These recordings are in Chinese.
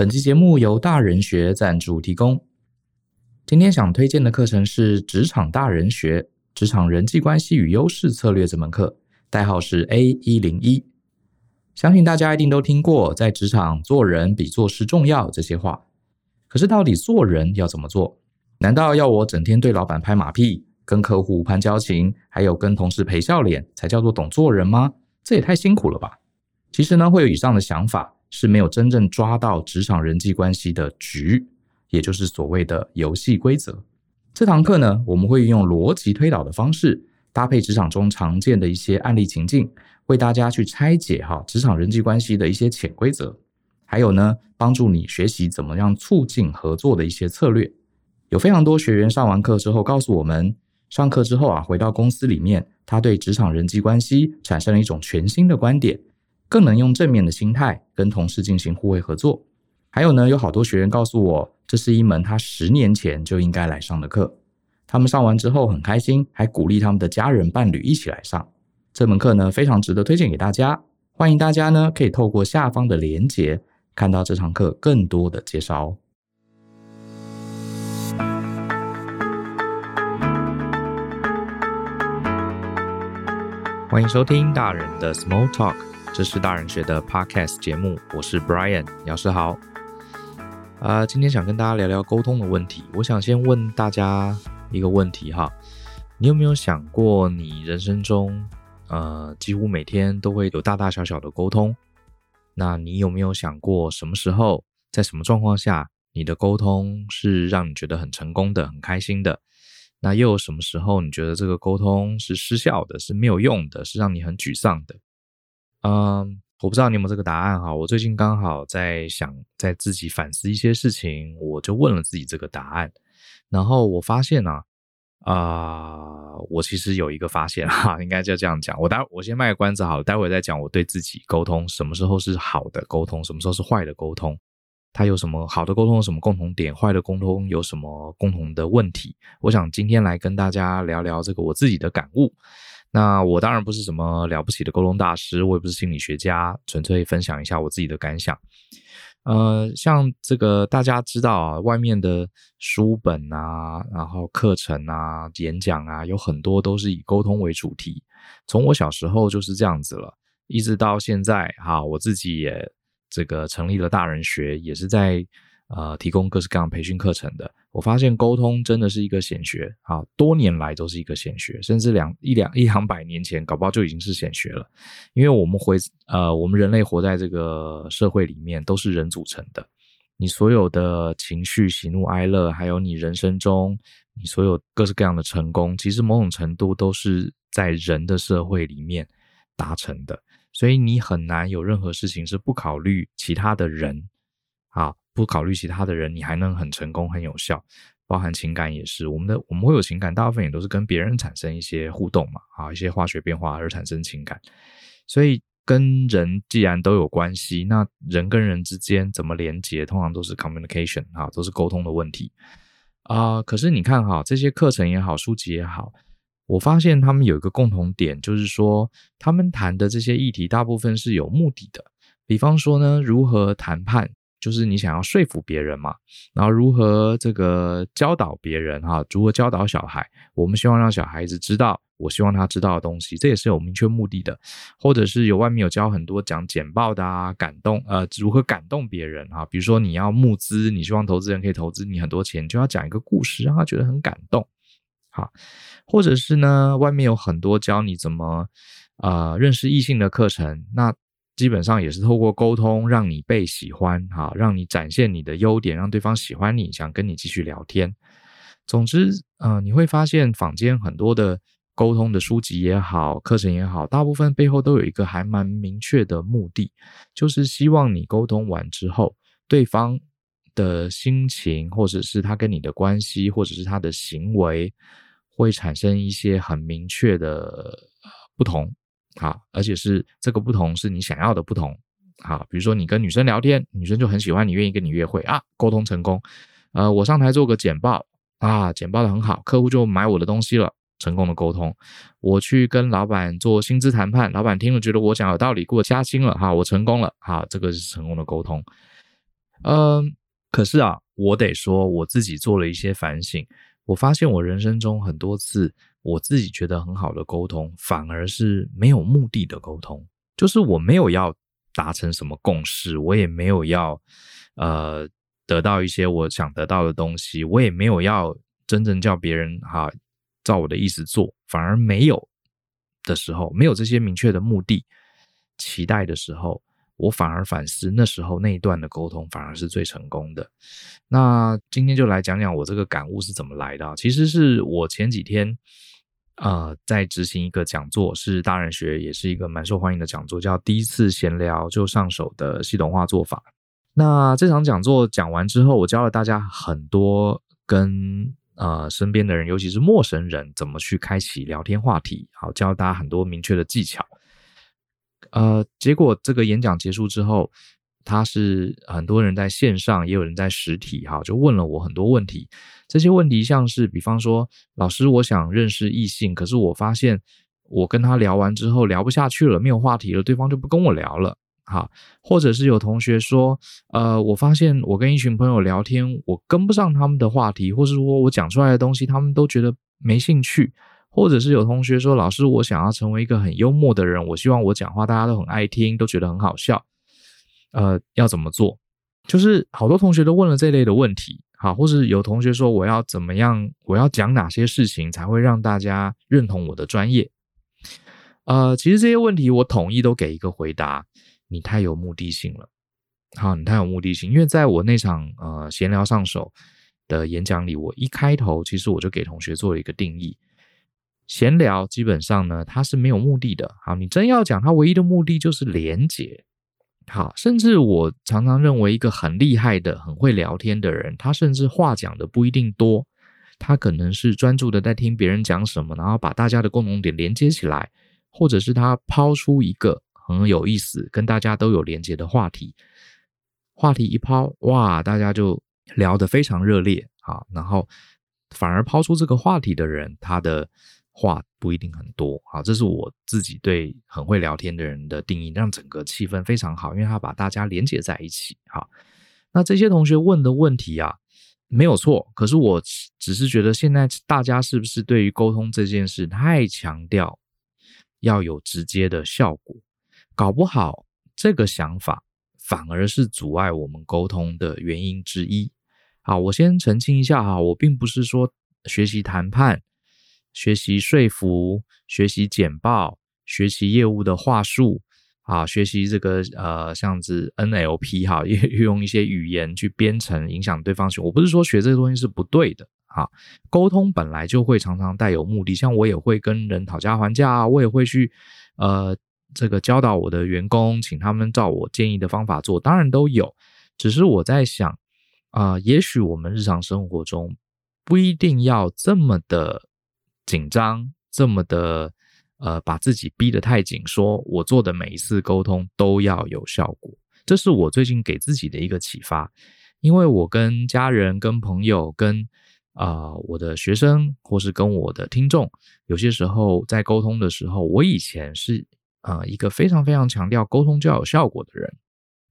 本期节目由大人学赞助提供。今天想推荐的课程是《职场大人学：职场人际关系与优势策略》这门课，代号是 A 一零一。相信大家一定都听过“在职场做人比做事重要”这些话。可是，到底做人要怎么做？难道要我整天对老板拍马屁，跟客户攀交情，还有跟同事陪笑脸，才叫做懂做人吗？这也太辛苦了吧！其实呢，会有以上的想法，是没有真正抓到职场人际关系的局，也就是所谓的游戏规则。这堂课呢，我们会运用逻辑推导的方式，搭配职场中常见的一些案例情境，为大家去拆解哈职场人际关系的一些潜规则，还有呢，帮助你学习怎么样促进合作的一些策略。有非常多学员上完课之后告诉我们，上课之后啊，回到公司里面，他对职场人际关系产生了一种全新的观点。更能用正面的心态跟同事进行互惠合作。还有呢，有好多学员告诉我，这是一门他十年前就应该来上的课。他们上完之后很开心，还鼓励他们的家人伴侣一起来上这门课呢，非常值得推荐给大家。欢迎大家呢，可以透过下方的链接看到这堂课更多的介绍哦。欢迎收听大人的 Small Talk。这是大人学的 Podcast 节目，我是 Brian，老师好。啊、呃，今天想跟大家聊聊沟通的问题。我想先问大家一个问题哈，你有没有想过，你人生中呃几乎每天都会有大大小小的沟通？那你有没有想过，什么时候，在什么状况下，你的沟通是让你觉得很成功的、很开心的？那又有什么时候，你觉得这个沟通是失效的、是没有用的、是让你很沮丧的？嗯，我不知道你有没有这个答案哈。我最近刚好在想，在自己反思一些事情，我就问了自己这个答案。然后我发现呢，啊，我其实有一个发现哈，应该就这样讲。我待我先卖个关子好，待会再讲我对自己沟通什么时候是好的沟通，什么时候是坏的沟通，它有什么好的沟通有什么共同点，坏的沟通有什么共同的问题。我想今天来跟大家聊聊这个我自己的感悟。那我当然不是什么了不起的沟通大师，我也不是心理学家，纯粹分享一下我自己的感想。呃，像这个大家知道啊，外面的书本啊，然后课程啊，演讲啊，有很多都是以沟通为主题。从我小时候就是这样子了，一直到现在哈，我自己也这个成立了大人学，也是在。呃，提供各式各样培训课程的，我发现沟通真的是一个显学啊，多年来都是一个显学，甚至两一两一两百年前，搞不好就已经是显学了。因为我们活呃，我们人类活在这个社会里面，都是人组成的。你所有的情绪、喜怒哀乐，还有你人生中你所有各式各样的成功，其实某种程度都是在人的社会里面达成的。所以你很难有任何事情是不考虑其他的人啊。不考虑其他的人，你还能很成功、很有效，包含情感也是。我们的我们会有情感，大部分也都是跟别人产生一些互动嘛，啊，一些化学变化而产生情感。所以跟人既然都有关系，那人跟人之间怎么连接，通常都是 communication 啊，都是沟通的问题啊、可是你看哈，这些课程也好，书籍也好，我发现他们有一个共同点，就是说他们谈的这些议题，大部分是有目的的。比方说呢，如何谈判。就是你想要说服别人嘛，然后如何这个教导别人哈，如何教导小孩？我们希望让小孩子知道，我希望他知道的东西，这也是有明确目的的。或者是有外面有教很多讲简报的啊，感动呃，如何感动别人哈？比如说你要募资，你希望投资人可以投资你很多钱，就要讲一个故事，让他觉得很感动。好，或者是呢，外面有很多教你怎么呃认识异性的课程，那。基本上也是透过沟通，让你被喜欢，哈，让你展现你的优点，让对方喜欢你，想跟你继续聊天。总之，呃，你会发现坊间很多的沟通的书籍也好，课程也好，大部分背后都有一个还蛮明确的目的，就是希望你沟通完之后，对方的心情，或者是他跟你的关系，或者是他的行为，会产生一些很明确的不同。好，而且是这个不同是你想要的不同。好，比如说你跟女生聊天，女生就很喜欢你，愿意跟你约会啊，沟通成功。呃，我上台做个简报啊，简报的很好，客户就买我的东西了，成功的沟通。我去跟老板做薪资谈判，老板听了觉得我讲有道理，给我加薪了哈，我成功了，好，这个是成功的沟通。嗯，可是啊，我得说，我自己做了一些反省，我发现我人生中很多次我自己觉得很好的沟通，反而是没有目的的沟通，就是我没有要达成什么共识，我也没有要呃得到一些我想得到的东西，我也没有要真正叫别人哈照我的意思做，反而没有的时候，没有这些明确的目的期待的时候。我反而反思，那时候那一段的沟通反而是最成功的。那今天就来讲讲我这个感悟是怎么来的啊。其实是我前几天，呃，在执行一个讲座，是大人学，也是一个蛮受欢迎的讲座，叫“第一次闲聊就上手的系统化做法”。那这场讲座讲完之后，我教了大家很多跟呃身边的人，尤其是陌生人，怎么去开启聊天话题，好，教大家很多明确的技巧。呃，结果这个演讲结束之后，他是很多人在线上，也有人在实体，哈，就问了我很多问题。这些问题像是，比方说，老师，我想认识异性，可是我发现我跟他聊完之后聊不下去了，没有话题了，对方就不跟我聊了，哈。或者是有同学说，呃，我发现我跟一群朋友聊天，我跟不上他们的话题，或是说我讲出来的东西，他们都觉得没兴趣。或者是有同学说，老师，我想要成为一个很幽默的人，我希望我讲话大家都很爱听，都觉得很好笑。呃，要怎么做？就是好多同学都问了这类的问题，好，或是有同学说，我要怎么样，我要讲哪些事情才会让大家认同我的专业？呃，其实这些问题我统一都给一个回答：你太有目的性了。好，你太有目的性，因为在我那场呃闲聊上手的演讲里，我一开头其实我就给同学做了一个定义。闲聊基本上呢，它是没有目的的。好，你真要讲，它唯一的目的就是连接。好，甚至我常常认为，一个很厉害的、很会聊天的人，他甚至话讲的不一定多，他可能是专注的在听别人讲什么，然后把大家的共同点连接起来，或者是他抛出一个很有意思、跟大家都有连接的话题。话题一抛，哇，大家就聊得非常热烈。啊，然后反而抛出这个话题的人，他的。话不一定很多，好，这是我自己对很会聊天的人的定义，让整个气氛非常好，因为他把大家连接在一起。好，那这些同学问的问题啊，没有错，可是我只是觉得现在大家是不是对于沟通这件事太强调要有直接的效果，搞不好这个想法反而是阻碍我们沟通的原因之一。好，我先澄清一下哈，我并不是说学习谈判。学习说服，学习简报，学习业务的话术，啊，学习这个呃，像是 NLP 哈，也 用一些语言去编程影响对方学。我不是说学这个东西是不对的，啊，沟通本来就会常常带有目的，像我也会跟人讨价还价啊，我也会去呃，这个教导我的员工，请他们照我建议的方法做，当然都有。只是我在想啊，也许我们日常生活中不一定要这么的。紧张这么的，呃，把自己逼得太紧，说我做的每一次沟通都要有效果，这是我最近给自己的一个启发。因为我跟家人、跟朋友、跟啊、我的学生，或是跟我的听众，有些时候在沟通的时候，我以前是啊、呃、一个非常非常强调沟通就要有效果的人。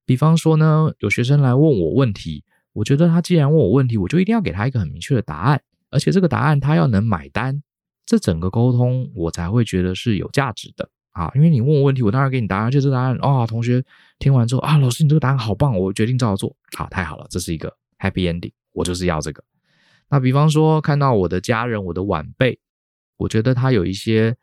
比方说呢，有学生来问我问题，我觉得他既然问我问题，我就一定要给他一个很明确的答案，而且这个答案他要能买单。这整个沟通我才会觉得是有价值的啊，因为你问我问题，我当然给你答案，就这答案啊、哦，同学听完之后啊，老师你这个答案好棒，我决定照做，好，太好了，这是一个 happy ending，我就是要这个。那比方说看到我的家人，我的晚辈，我觉得他有一些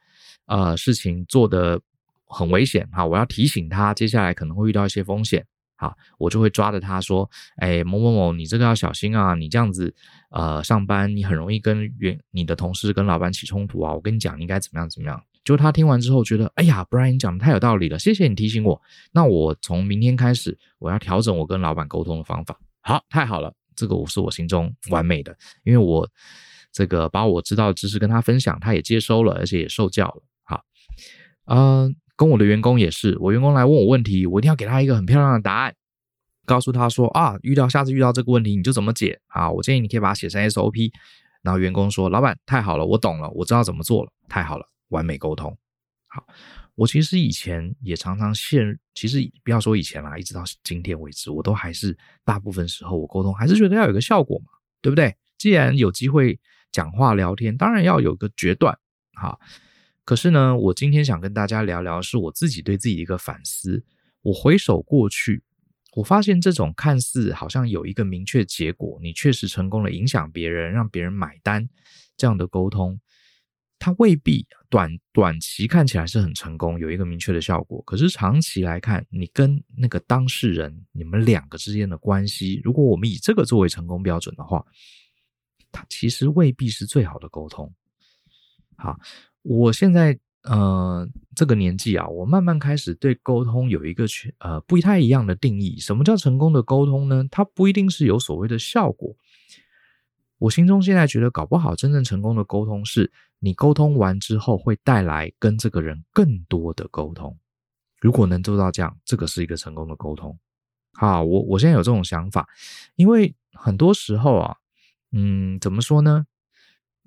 呃事情做得很危险哈，我要提醒他，接下来可能会遇到一些风险。好，我就会抓着他说：“哎，某某某，你这个要小心啊！你这样子，呃，上班你很容易跟原你的同事跟老板起冲突啊！我跟你讲，你应该怎么样怎么样。”就他听完之后觉得：“哎呀，Brian 你讲的太有道理了，谢谢你提醒我。那我从明天开始，我要调整我跟老板沟通的方法。好，太好了，这个我是我心中完美的，因为我这个把我知道的知识跟他分享，他也接收了，而且也受教了。好，嗯、”跟我的员工也是，我员工来问我问题，我一定要给他一个很漂亮的答案，告诉他说啊，遇到下次遇到这个问题你就怎么解啊？我建议你可以把它写成 SOP。然后员工说，老板太好了，我懂了，我知道怎么做了，太好了，完美沟通。好，我其实以前也常常陷，其实不要说以前啦，一直到今天为止，我都还是大部分时候我沟通还是觉得要有个效果嘛，对不对？既然有机会讲话聊天，当然要有个决断，好。可是呢，我今天想跟大家聊聊，是我自己对自己的一个反思。我回首过去，我发现这种看似好像有一个明确结果，你确实成功了，影响别人，让别人买单，这样的沟通，它未必短短期看起来是很成功，有一个明确的效果。可是长期来看，你跟那个当事人，你们两个之间的关系，如果我们以这个作为成功标准的话，它其实未必是最好的沟通。好。我现在呃这个年纪啊，我慢慢开始对沟通有一个全呃不太一样的定义。什么叫成功的沟通呢？它不一定是有所谓的效果。我心中现在觉得，搞不好真正成功的沟通是你沟通完之后会带来跟这个人更多的沟通。如果能做到这样，这个是一个成功的沟通。好，我我现在有这种想法，因为很多时候啊，嗯，怎么说呢？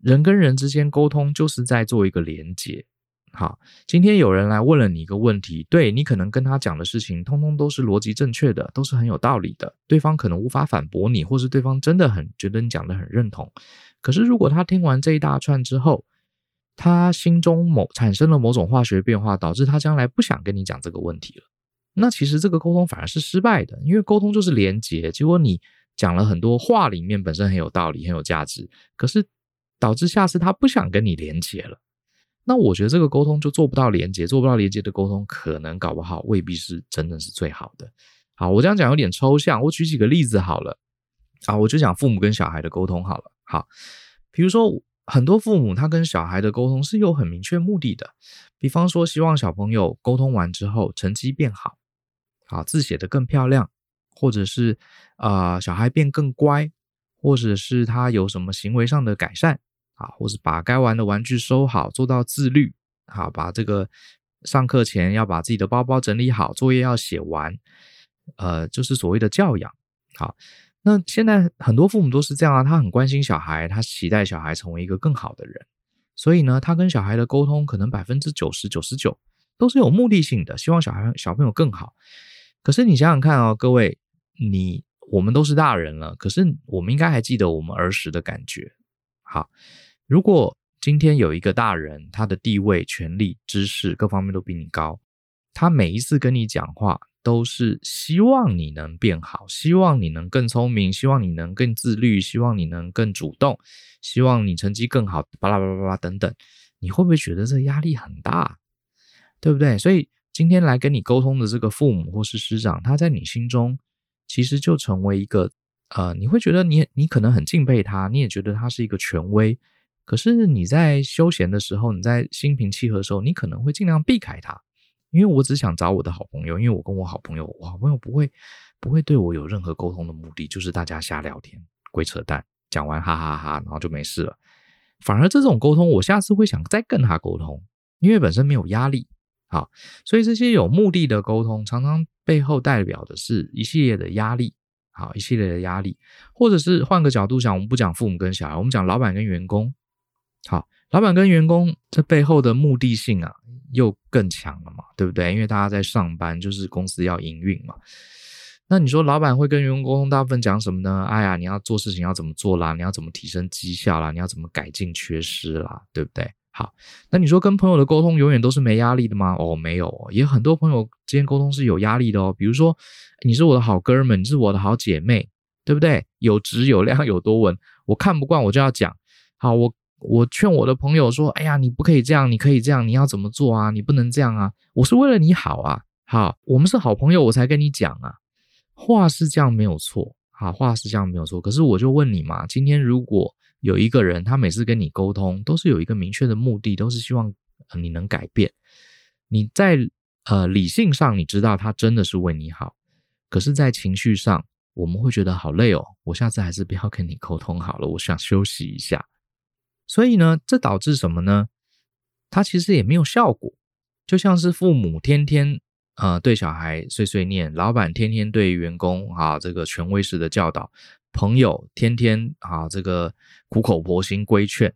人跟人之间沟通就是在做一个连接。好，今天有人来问了你一个问题，对，你可能跟他讲的事情通通都是逻辑正确的，都是很有道理的，对方可能无法反驳你，或是对方真的很觉得你讲的很认同。可是如果他听完这一大串之后，他心中某产生了某种化学变化，导致他将来不想跟你讲这个问题了，那其实这个沟通反而是失败的，因为沟通就是连接，结果你讲了很多话里面本身很有道理，很有价值，可是。导致下次他不想跟你连接了，那我觉得这个沟通就做不到连接，做不到连接的沟通，可能搞不好未必是真的是最好的。好，我这样讲有点抽象，我举几个例子好了。啊，我就讲父母跟小孩的沟通好了。好，比如说很多父母他跟小孩的沟通是有很明确目的的，比方说希望小朋友沟通完之后成绩变好，好，字写得更漂亮，或者是啊，小孩变更乖，或者是他有什么行为上的改善。啊，或是把该玩的玩具收好，做到自律。好，把这个上课前要把自己的包包整理好，作业要写完。呃，就是所谓的教养。好，那现在很多父母都是这样啊，他很关心小孩，他期待小孩成为一个更好的人。所以呢，他跟小孩的沟通可能百分之九十九十九都是有目的性的，希望小孩小朋友更好。可是你想想看哦，各位，你我们都是大人了，可是我们应该还记得我们儿时的感觉。好。如果今天有一个大人，他的地位、权力、知识各方面都比你高，他每一次跟你讲话都是希望你能变好，希望你能更聪明，希望你能更自律，希望你能更主动，希望你成绩更好，巴拉巴拉巴拉等等，你会不会觉得这压力很大？对不对？所以今天来跟你沟通的这个父母或是师长，他在你心中其实就成为一个呃，你会觉得你你可能很敬佩他，你也觉得他是一个权威。可是你在休闲的时候，你在心平气和的时候，你可能会尽量避开他，因为我只想找我的好朋友，因为我跟我好朋友，我好朋友不会不会对我有任何沟通的目的，就是大家瞎聊天、鬼扯淡，讲完哈哈哈，然后就没事了。反而这种沟通，我下次会想再跟他沟通，因为本身没有压力。好，所以这些有目的的沟通，常常背后代表的是一系列的压力。好，一系列的压力，或者是换个角度想，我们不讲父母跟小孩，我们讲老板跟员工。好，老板跟员工这背后的目的性啊，又更强了嘛，对不对？因为大家在上班，就是公司要营运嘛。那你说老板会跟员工沟通，大部分讲什么呢？哎呀，你要做事情要怎么做啦？你要怎么提升绩效啦？你要怎么改进缺失啦？对不对？好，那你说跟朋友的沟通永远都是没压力的吗？哦，没有，也很多朋友之间沟通是有压力的哦。比如说，你是我的好哥们，你是我的好姐妹，对不对？有质有量有多稳，我看不惯我就要讲。好，我。我劝我的朋友说：“哎呀，你不可以这样，你可以这样，你要怎么做啊？你不能这样啊！我是为了你好啊！好，我们是好朋友，我才跟你讲啊。话是这样没有错，好，话是这样没有错。可是我就问你嘛，今天如果有一个人，他每次跟你沟通都是有一个明确的目的，都是希望你能改变。你在呃理性上你知道他真的是为你好，可是，在情绪上我们会觉得好累哦。我下次还是不要跟你沟通好了，我想休息一下。”所以呢，这导致什么呢？它其实也没有效果，就像是父母天天呃对小孩碎碎念，老板天天对员工啊这个权威式的教导，朋友天天啊这个苦口婆心规劝。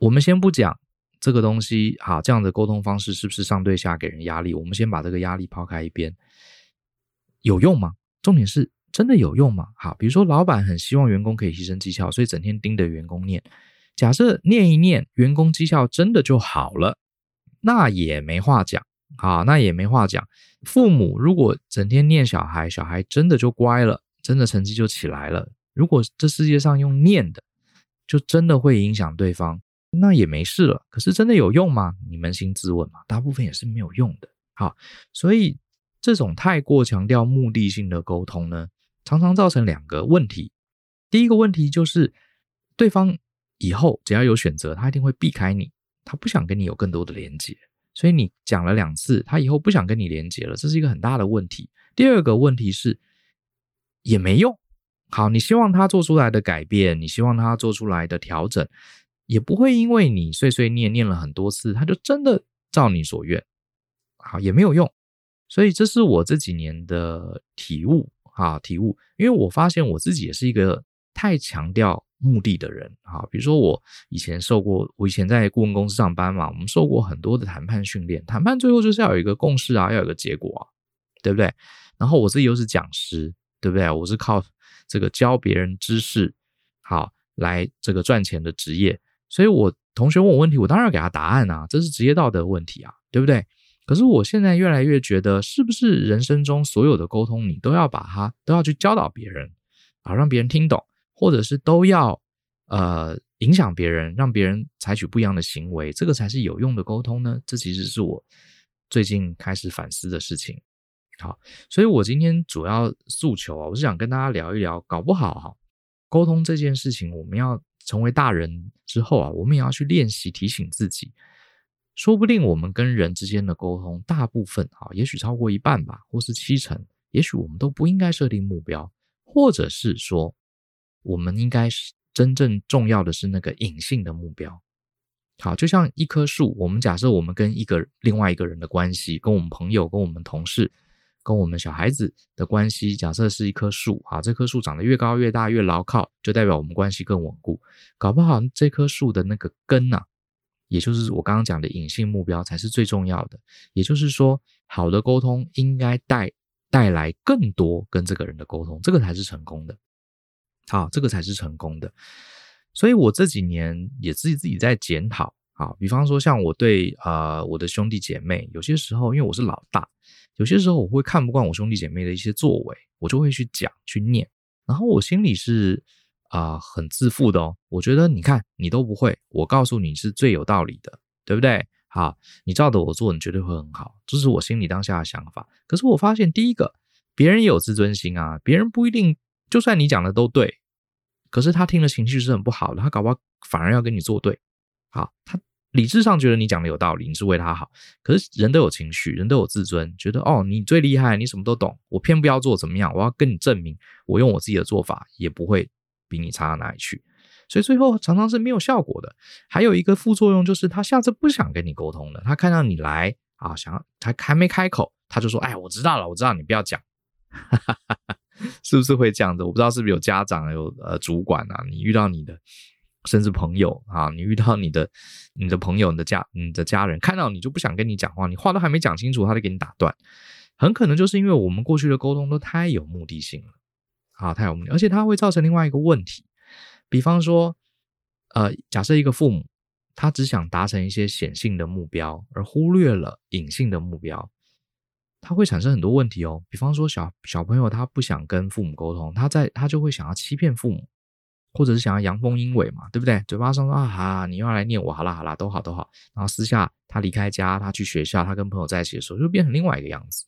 我们先不讲这个东西好，这样的沟通方式是不是上对下给人压力？我们先把这个压力抛开一边，有用吗？重点是真的有用吗？好，比如说老板很希望员工可以提升绩效，所以整天盯着员工念。假设念一念，员工绩效真的就好了，那也没话讲。啊，那也没话讲。父母如果整天念小孩，小孩真的就乖了，真的成绩就起来了。如果这世界上用念的，就真的会影响对方。那也没事了，可是真的有用吗？你扪心自问嘛，大部分也是没有用的。好，所以这种太过强调目的性的沟通呢，常常造成两个问题。第一个问题就是，对方以后只要有选择，他一定会避开你，他不想跟你有更多的连接。所以你讲了两次，他以后不想跟你连接了，这是一个很大的问题。第二个问题是，也没用。好，你希望他做出来的改变，你希望他做出来的调整。也不会因为你碎碎念念了很多次，他就真的照你所愿，好，也没有用。所以这是我这几年的体悟，啊，体悟。因为我发现我自己也是一个太强调目的的人，啊，比如说我以前受过，我以前在顾问公司上班嘛，我们受过很多的谈判训练，谈判最后就是要有一个共识啊，要有一个结果啊，对不对？然后我自己又是讲师，对不对？我是靠这个教别人知识，好，来这个赚钱的职业。所以，我同学问我问题，我当然要给他答案啊，这是职业道德问题啊，对不对？可是我现在越来越觉得，是不是人生中所有的沟通，你都要把它都要去教导别人啊，让别人听懂，或者是都要呃影响别人，让别人采取不一样的行为，这个才是有用的沟通呢？这其实是我最近开始反思的事情。好，所以我今天主要诉求啊，我是想跟大家聊一聊，搞不好哈，沟通这件事情，我们要。成为大人之后啊，我们也要去练习提醒自己，说不定我们跟人之间的沟通，大部分啊，也许超过一半吧，或是七成，也许我们都不应该设定目标，或者是说，我们应该是真正重要的是那个隐性的目标。好，就像一棵树，我们假设我们跟一个另外一个人的关系，跟我们朋友，跟我们同事。跟我们小孩子的关系，假设是一棵树啊，这棵树长得越高越大越牢靠，就代表我们关系更稳固。搞不好这棵树的那个根呐、也就是我刚刚讲的隐性目标才是最重要的。也就是说，好的沟通应该带带来更多跟这个人的沟通，这个才是成功的。好，这个才是成功的。所以我这几年也自己自己在检讨。好，比方说像我对啊、呃、我的兄弟姐妹，有些时候因为我是老大。有些时候我会看不惯我兄弟姐妹的一些作为，我就会去讲去念，然后我心里是啊、很自负的哦。我觉得你看你都不会，我告诉你是最有道理的，对不对？好，你照着我做，你绝对会很好，这是我心里当下的想法。可是我发现，第一个，别人有自尊心啊，别人不一定，就算你讲的都对，可是他听了情绪是很不好的，他搞不好反而要跟你作对。好，他。理智上觉得你讲的有道理，你是为他好。可是人都有情绪，人都有自尊，觉得哦，你最厉害，你什么都懂，我偏不要做怎么样？我要跟你证明，我用我自己的做法也不会比你差到哪里去。所以最后常常是没有效果的。还有一个副作用就是，他下次不想跟你沟通了。他看到你来啊，想要他还没开口，他就说：“哎，我知道了，我知道，你不要讲。” 是不是会这样子？我不知道是不是有家长有呃主管啊？你遇到你的。甚至朋友啊，你遇到你的、你的朋友、你的家、你的家人，看到你就不想跟你讲话，你话都还没讲清楚，他就给你打断，很可能就是因为我们过去的沟通都太有目的性了，啊，太有目的，而且它会造成另外一个问题，比方说，呃，假设一个父母他只想达成一些显性的目标，而忽略了隐性的目标，他会产生很多问题哦。比方说小，小朋友他不想跟父母沟通，他在他就会想要欺骗父母。或者是想要阳奉阴违嘛，对不对？嘴巴上说啊哈，你又要来念我，好啦好啦，都好都好。然后私下他离开家，他去学校，他跟朋友在一起的时候，就变成另外一个样子。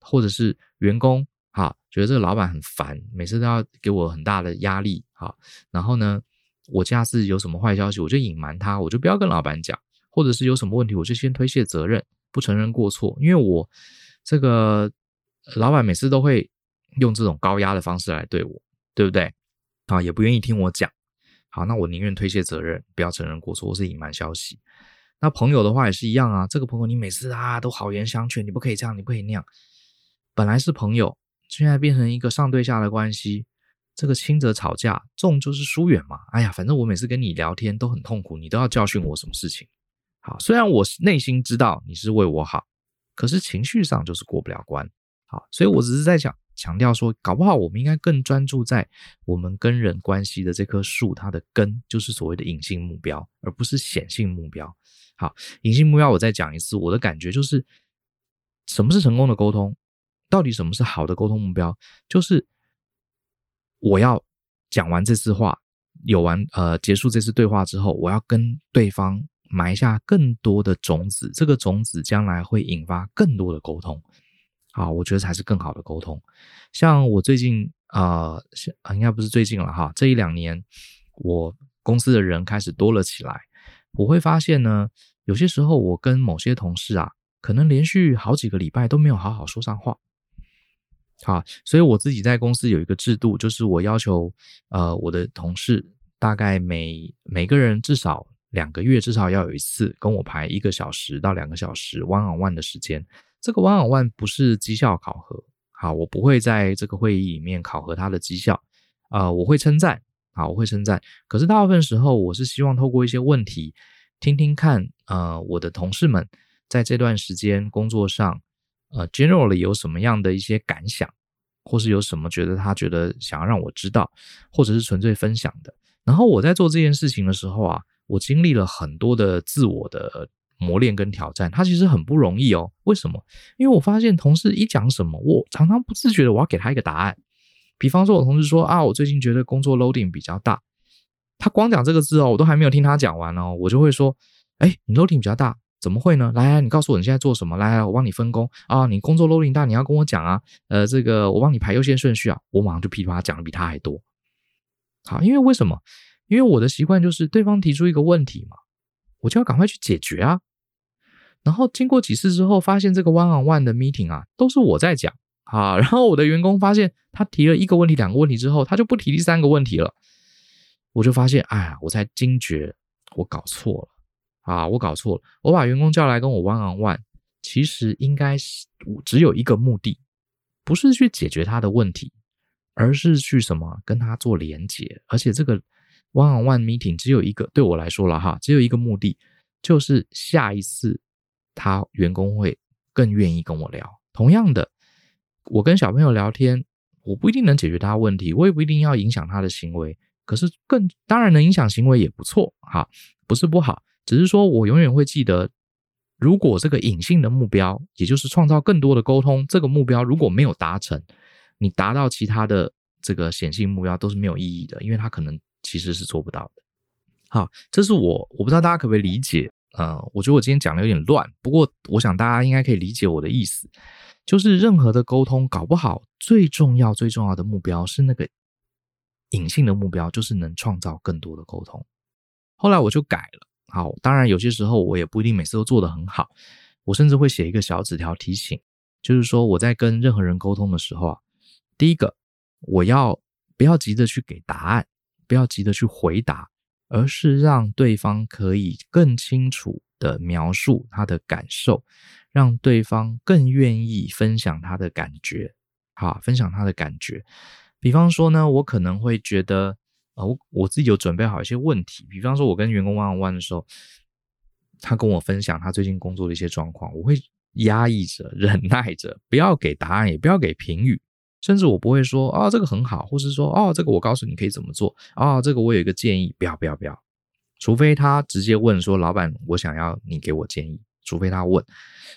或者是员工哈，觉得这个老板很烦，每次都要给我很大的压力哈。然后呢，我下次有什么坏消息，我就隐瞒他，我就不要跟老板讲。或者是有什么问题，我就先推卸责任，不承认过错，因为我这个老板每次都会用这种高压的方式来对我，对不对？啊，也不愿意听我讲。好，那我宁愿推卸责任，不要承认过错，或是隐瞒消息。那朋友的话也是一样啊。这个朋友你每次啊都好言相劝，你不可以这样，你不可以那样。本来是朋友，现在变成一个上对下的关系。这个轻则吵架，重就是疏远嘛。哎呀，反正我每次跟你聊天都很痛苦，你都要教训我什么事情？好，虽然我内心知道你是为我好，可是情绪上就是过不了关。好，所以我只是在讲强调说，搞不好我们应该更专注在我们跟人关系的这棵树，它的根就是所谓的隐性目标，而不是显性目标。好，隐性目标我再讲一次，我的感觉就是，什么是成功的沟通？到底什么是好的沟通目标？就是我要讲完这次话，有完呃结束这次对话之后，我要跟对方埋下更多的种子，这个种子将来会引发更多的沟通。好，我觉得才是更好的沟通。像我最近啊，呃，应该不是最近了哈，这一两年我公司的人开始多了起来。我会发现呢，有些时候我跟某些同事啊，可能连续好几个礼拜都没有好好说上话。好，所以我自己在公司有一个制度，就是我要求呃我的同事大概每每个人至少两个月至少要有一次跟我排一个小时到两个小时 one on one 的时间。这个 one on one 不是绩效考核，好，我不会在这个会议里面考核他的绩效，呃，我会称赞，好，我会称赞。可是大部分时候，我是希望透过一些问题，听听看，呃，我的同事们在这段时间工作上，呃，generally 有什么样的一些感想，或是有什么觉得他觉得想要让我知道，或者是纯粹分享的。然后我在做这件事情的时候啊，我经历了很多的自我的。磨练跟挑战，它其实很不容易哦。为什么？因为我发现同事一讲什么，我常常不自觉的我要给他一个答案。比方说，我同事说啊，我最近觉得工作 loading 比较大，他光讲这个字哦，我都还没有听他讲完哦，我就会说，哎，你 loading 比较大，怎么会呢？来来，你告诉我你现在做什么？来来，我帮你分工啊。你工作 loading 大，你要跟我讲啊。呃，这个我帮你排优先顺序啊。我马上就噼里啪啦讲的比他还多。好，因为为什么？因为我的习惯就是对方提出一个问题嘛。我就要赶快去解决啊！然后经过几次之后，发现这个 one on one 的 meeting 啊，都是我在讲啊。然后我的员工发现他提了一个问题、两个问题之后，他就不提第三个问题了。我就发现，哎呀，我才惊觉我搞错了啊！我搞错了，我把员工叫来跟我 one on one，其实应该是只有一个目的，不是去解决他的问题，而是去什么跟他做连接，而且这个。One on one meeting 只有一个，对我来说了哈，只有一个目的，就是下一次他员工会更愿意跟我聊。同样的，我跟小朋友聊天，我不一定能解决他问题，我也不一定要影响他的行为，可是更当然能影响行为也不错哈，不是不好，只是说我永远会记得，如果这个隐性的目标，也就是创造更多的沟通，这个目标如果没有达成，你达到其他的这个显性目标都是没有意义的，因为他可能。其实是做不到的。好，这是我，我不知道大家可不可以理解。呃，我觉得我今天讲的有点乱，不过我想大家应该可以理解我的意思。就是任何的沟通，搞不好最重要、最重要的目标是那个隐性的目标，就是能创造更多的沟通。后来我就改了。好，当然有些时候我也不一定每次都做得很好。我甚至会写一个小纸条提醒，就是说我在跟任何人沟通的时候啊，第一个我要不要急着去给答案。不要急着去回答，而是让对方可以更清楚的描述他的感受，让对方更愿意分享他的感觉。好，分享他的感觉。比方说呢，我可能会觉得，呃，我我自己有准备好一些问题。比方说，我跟员工 one on one 的时候，他跟我分享他最近工作的一些状况，我会压抑着、忍耐着，不要给答案，也不要给评语。甚至我不会说啊、哦，这个很好，或是说哦，这个我告诉你可以怎么做。啊、这个我有一个建议，不要不要不要，除非他直接问说，老板，我想要你给我建议，除非他问，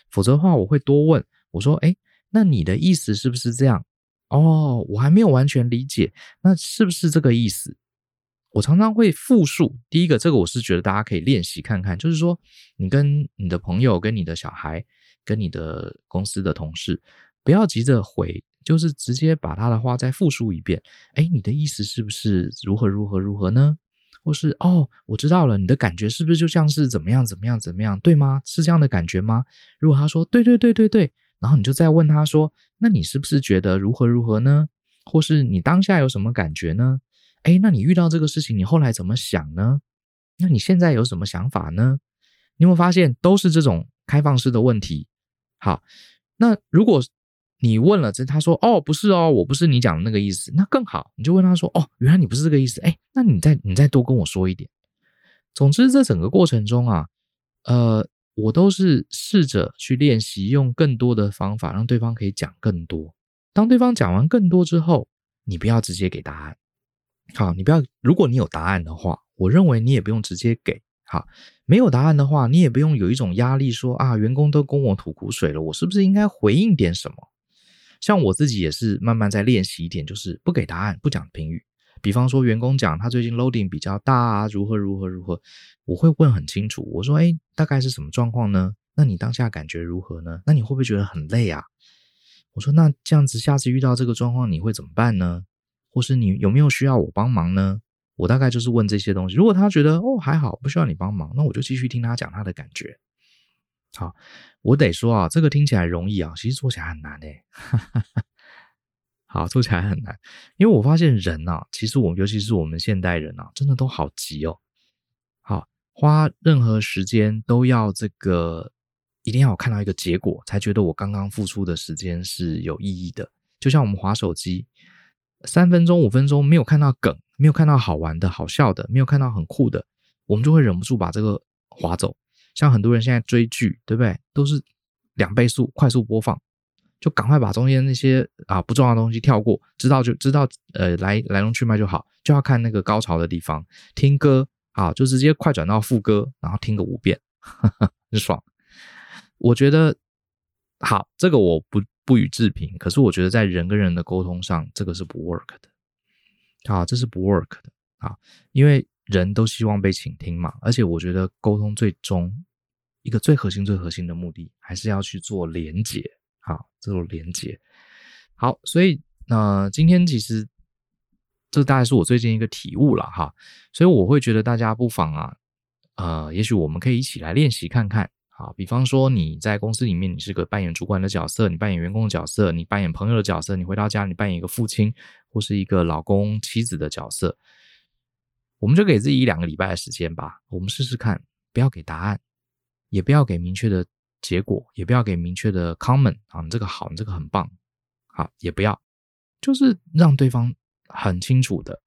否则的话我会多问，我说，哎，那你的意思是不是这样？哦，我还没有完全理解，那是不是这个意思？我常常会复述，第一个，这个我是觉得大家可以练习看看，就是说，你跟你的朋友、跟你的小孩、跟你的公司的同事，不要急着回。就是直接把他的话再复述一遍，哎，你的意思是不是如何如何如何呢？或是哦，我知道了，你的感觉是不是就像是怎么样怎么样怎么样，对吗？是这样的感觉吗？如果他说对对对对对，然后你就再问他说，那你是不是觉得如何如何呢？或是你当下有什么感觉呢？哎，那你遇到这个事情，你后来怎么想呢？那你现在有什么想法呢？你有没有发现都是这种开放式的问题？好，那如果。你问了这，他说哦，不是哦，我不是你讲的那个意思，那更好，你就问他说哦，原来你不是这个意思，哎，那你再你再多跟我说一点。总之，这整个过程中啊，呃，我都是试着去练习，用更多的方法让对方可以讲更多。当对方讲完更多之后，你不要直接给答案。好，你不要，如果你有答案的话，我认为你也不用直接给。好，没有答案的话，你也不用有一种压力说啊，员工都跟我吐苦水了，我是不是应该回应点什么？像我自己也是慢慢在练习一点，就是不给答案，不讲评语。比方说，员工讲他最近 loading 比较大啊，如何如何如何，我会问很清楚。我说，哎，大概是什么状况呢？那你当下感觉如何呢？那你会不会觉得很累啊？我说，那这样子，下次遇到这个状况，你会怎么办呢？或是你有没有需要我帮忙呢？我大概就是问这些东西。如果他觉得哦还好，不需要你帮忙，那我就继续听他讲他的感觉。好，我得说啊，这个听起来容易啊，其实做起来很难诶。好，做起来很难，因为我发现人啊，其实我们尤其是我们现代人啊，真的都好急哦。好，花任何时间都要这个，一定要我看到一个结果，才觉得我刚刚付出的时间是有意义的。就像我们划手机。三分钟、五分钟没有看到梗，没有看到好玩的、好笑的，没有看到很酷的，我们就会忍不住把这个划走。像很多人现在追剧，对不对？都是两倍速快速播放，就赶快把中间那些啊不重要的东西跳过，知道就知道，呃，来来龙去脉就好，就要看那个高潮的地方。听歌啊，就直接快转到副歌，然后听个五遍，呵呵，很爽。我觉得好，这个我不。不予置评，可是我觉得在人跟人的沟通上，这个是不 work 的，啊，这是不 work 的啊，因为人都希望被倾听嘛，而且我觉得沟通最终一个最核心、最核心的目的，还是要去做连接，好，这种连接，好，所以呃，今天其实这大概是我最近一个体悟了哈，所以我会觉得大家不妨啊，呃，也许我们可以一起来练习看看。好，比方说你在公司里面，你是个扮演主管的角色，你扮演员工的角色，你扮演朋友的角色，你回到家，你扮演一个父亲或是一个老公、妻子的角色，我们就给自己一两个礼拜的时间吧，我们试试看，不要给答案，也不要给明确的结果，也不要给明确的 comment 啊，你这个好，你这个很棒，好，也不要，就是让对方很清楚的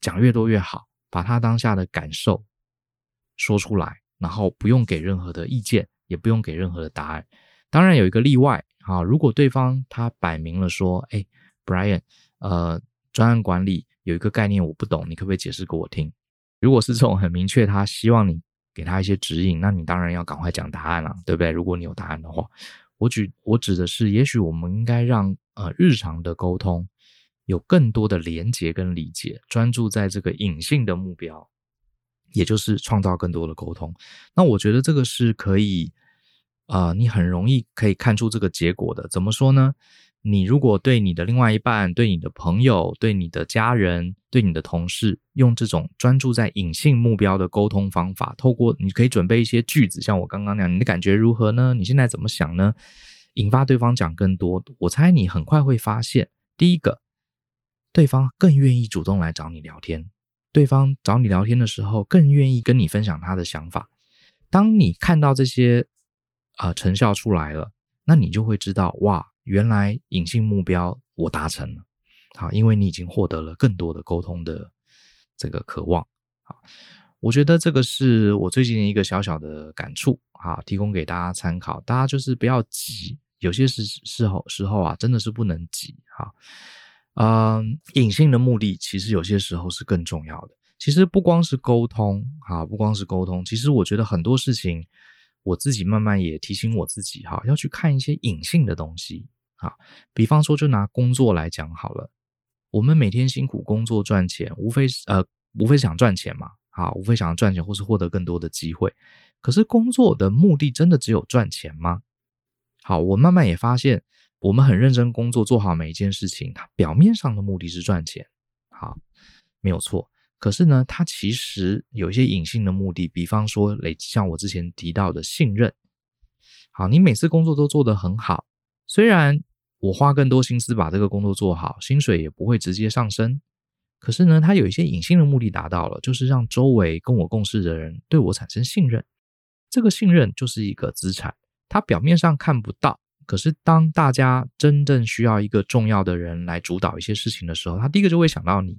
讲越多越好，把他当下的感受说出来。然后不用给任何的意见，也不用给任何的答案。当然有一个例外啊，如果对方他摆明了说：“哎，Brian，呃，专案管理有一个概念我不懂，你可不可以解释给我听？”如果是这种很明确，他希望你给他一些指引，那你当然要赶快讲答案了，对不对？如果你有答案的话，我举我指的是，也许我们应该让呃日常的沟通有更多的连结跟理解，专注在这个隐性的目标。也就是创造更多的沟通，那我觉得这个是可以，啊、你很容易可以看出这个结果的。怎么说呢？你如果对你的另外一半、对你的朋友、对你的家人、对你的同事，用这种专注在隐性目标的沟通方法，透过你可以准备一些句子，像我刚刚那样，你的感觉如何呢？你现在怎么想呢？引发对方讲更多，我猜你很快会发现，第一个，对方更愿意主动来找你聊天。对方找你聊天的时候，更愿意跟你分享他的想法。当你看到这些啊、呃、成效出来了，那你就会知道，哇，原来隐性目标我达成了。好，因为你已经获得了更多的沟通的这个渴望。好，我觉得这个是我最近一个小小的感触。好，提供给大家参考。大家就是不要急，有些时时候时候啊，真的是不能急。好。嗯，隐性的目的其实有些时候是更重要的。其实不光是沟通，哈，不光是沟通，其实我觉得很多事情，我自己慢慢也提醒我自己，哈，要去看一些隐性的东西，比方说就拿工作来讲好了，我们每天辛苦工作赚钱，无非是呃，无非想赚钱嘛，啊，无非想要赚钱或是获得更多的机会。可是工作的目的真的只有赚钱吗？好，我慢慢也发现。我们很认真工作，做好每一件事情，它表面上的目的是赚钱，好，没有错。可是呢，它其实有一些隐性的目的，比方说累，像我之前提到的信任。好，你每次工作都做得很好，虽然我花更多心思把这个工作做好，薪水也不会直接上升，可是呢，他有一些隐性的目的达到了，就是让周围跟我共事的人对我产生信任。这个信任就是一个资产，它表面上看不到。可是，当大家真正需要一个重要的人来主导一些事情的时候，他第一个就会想到你，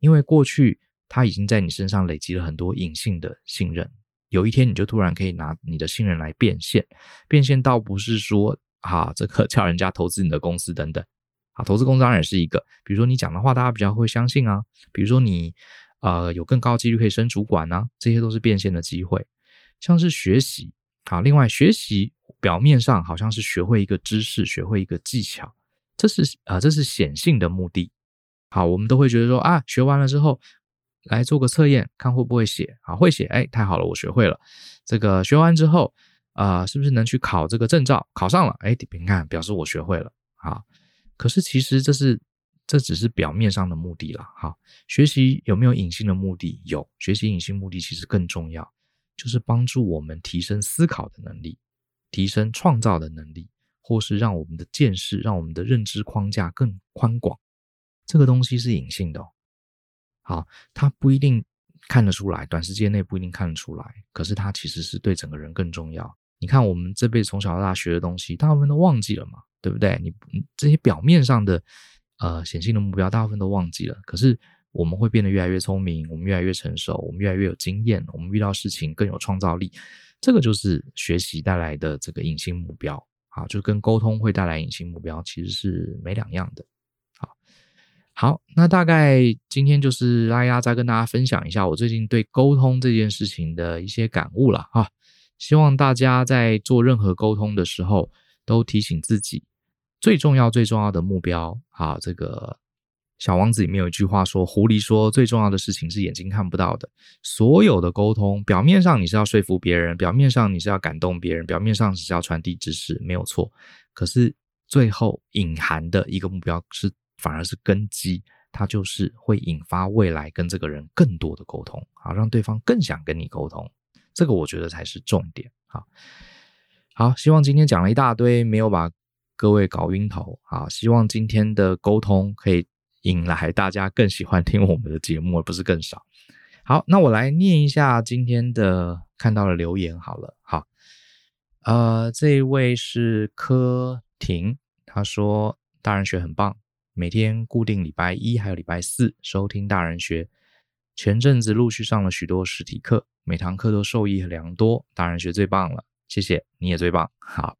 因为过去他已经在你身上累积了很多隐性的信任。有一天你就突然可以拿你的信任来变现，变现倒不是说啊，这个叫人家投资你的公司等等，啊，投资公司当然也是一个，比如说你讲的话大家比较会相信啊，比如说你呃有更高几率可以升主管啊，这些都是变现的机会，像是学习，啊，另外学习表面上好像是学会一个知识，学会一个技巧，这是啊、这是显性的目的，好，我们都会觉得说啊，学完了之后。来做个测验，看会不会写啊？会写，哎，太好了，我学会了。这个学完之后，啊、是不是能去考这个证照？考上了，哎，你看，表示我学会了啊。可是其实这是这只是表面上的目的了。好，学习有没有隐性的目的？有，学习隐性目的其实更重要，就是帮助我们提升思考的能力，提升创造的能力，或是让我们的见识、让我们的认知框架更宽广。这个东西是隐性的哦。好，他不一定看得出来，短时间内不一定看得出来，可是他其实是对整个人更重要。你看，我们这辈子从小到大学的东西，大部分都忘记了嘛，对不对？你这些表面上的呃显性的目标，大部分都忘记了。可是我们会变得越来越聪明，我们越来越成熟，我们越来越有经验，我们遇到事情更有创造力。这个就是学习带来的这个隐性目标啊，就跟沟通会带来隐性目标其实是没两样的。好，好那大概今天就是拉亚再跟大家分享一下我最近对沟通这件事情的一些感悟了哈。希望大家在做任何沟通的时候，都提醒自己最重要最重要的目标。啊，这个小王子里面有一句话说：“狐狸说最重要的事情是眼睛看不到的。”所有的沟通，表面上你是要说服别人，表面上你是要感动别人，表面上是要传递知识，没有错。可是最后隐含的一个目标是。反而是根基，它就是会引发未来跟这个人更多的沟通，好，让对方更想跟你沟通，这个我觉得才是重点。好，好，希望今天讲了一大堆，没有把各位搞晕头。好，希望今天的沟通可以引来大家更喜欢听我们的节目，而不是更少。好，那我来念一下今天的看到的留言好了。好，呃，这一位是柯婷，他说大人学很棒。每天固定礼拜一还有礼拜四收听大人学，前阵子陆续上了许多实体课，每堂课都受益良多。大人学最棒了，谢谢，你也最棒。好，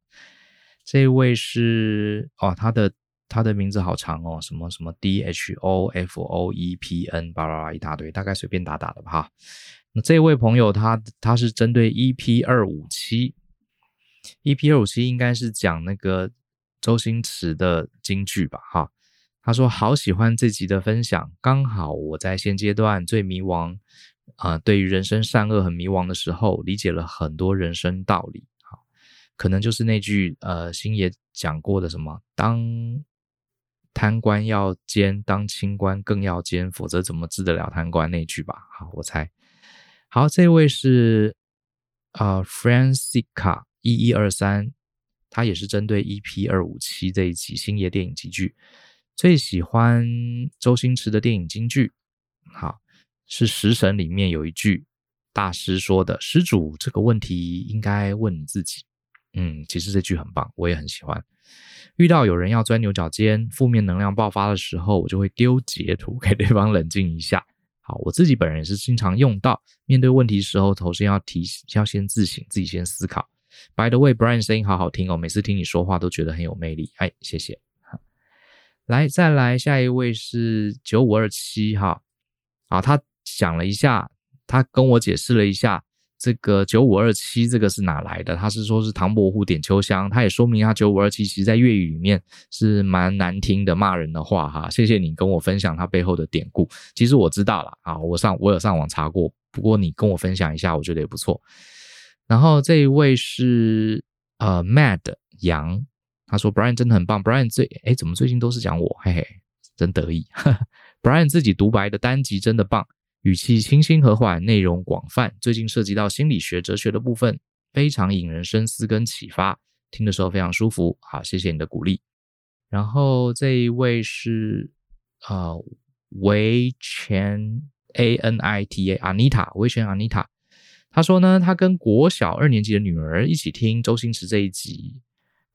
这位是哦，他的他的名字好长哦，什么什么 D H O F O E P N，巴拉巴拉一大堆，大概随便打打的吧。哈，那这位朋友他他是针对 EP 二五七，EP 二五七应该是讲那个周星驰的京剧吧？哈。他说：“好喜欢这集的分享，刚好我在现阶段最迷惘，啊、对于人生善恶很迷惘的时候，理解了很多人生道理。好，可能就是那句呃，星爷讲过的什么，当贪官要奸，当清官更要奸，否则怎么治得了贪官那句吧？好，我猜。好，这位是啊、呃、，Francica 一一二三，他也是针对 EP 二五七这一集星爷电影集句。”最喜欢周星驰的电影金句，好，是《食神》里面有一句大师说的：“施主，这个问题应该问你自己。”嗯，其实这句很棒，我也很喜欢。遇到有人要钻牛角尖、负面能量爆发的时候，我就会丢截图给对方冷静一下。好，我自己本人也是经常用到。面对问题时候，头先要提，要先自省，自己先思考。By the way，Brian 声音好好听哦，每次听你说话都觉得很有魅力。哎，谢谢。来，再来，下一位是九五二七哈，啊，他想了一下，他跟我解释了一下，这个九五二七这个是哪来的？他是说是唐伯虎点秋香，他也说明他九五二七其实在粤语里面是蛮难听的骂人的话哈。谢谢你跟我分享他背后的典故，其实我知道了啊，我上我有上网查过，不过你跟我分享一下，我觉得也不错。然后这一位是呃 Mad 杨。他说：“Brian 真的很棒，Brian 最哎，怎么最近都是讲我？嘿嘿，真得意。Brian 自己独白的单集真的棒，语气清新和缓，内容广泛。最近涉及到心理学、哲学的部分，非常引人深思跟启发，听的时候非常舒服。好，谢谢你的鼓励。然后这一位是呃维权 A N I T A Anita 维权 Anita，他说呢，他跟国小二年级的女儿一起听周星驰这一集。”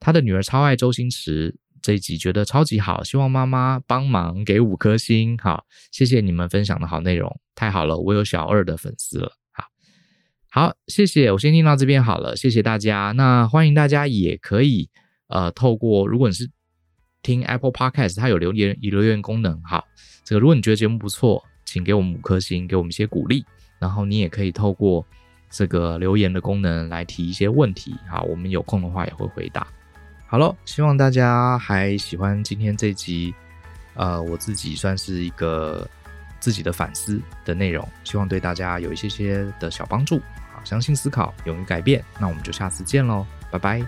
他的女儿超爱周星驰这一集，觉得超级好，希望妈妈帮忙给五颗星。好，谢谢你们分享的好内容，太好了，我有小二的粉丝了。好，好，谢谢，我先听到这边好了，谢谢大家。那欢迎大家也可以呃，透过如果你是听 Apple Podcast，它有留言留言功能，好，这个如果你觉得节目不错，请给我们五颗星，给我们一些鼓励。然后你也可以透过这个留言的功能来提一些问题，好，我们有空的话也会回答。好了，希望大家还喜欢今天这集，呃，我自己算是一个自己的反思的内容，希望对大家有一些些的小帮助。好相信思考，勇于改变。那我们就下次见喽，拜拜。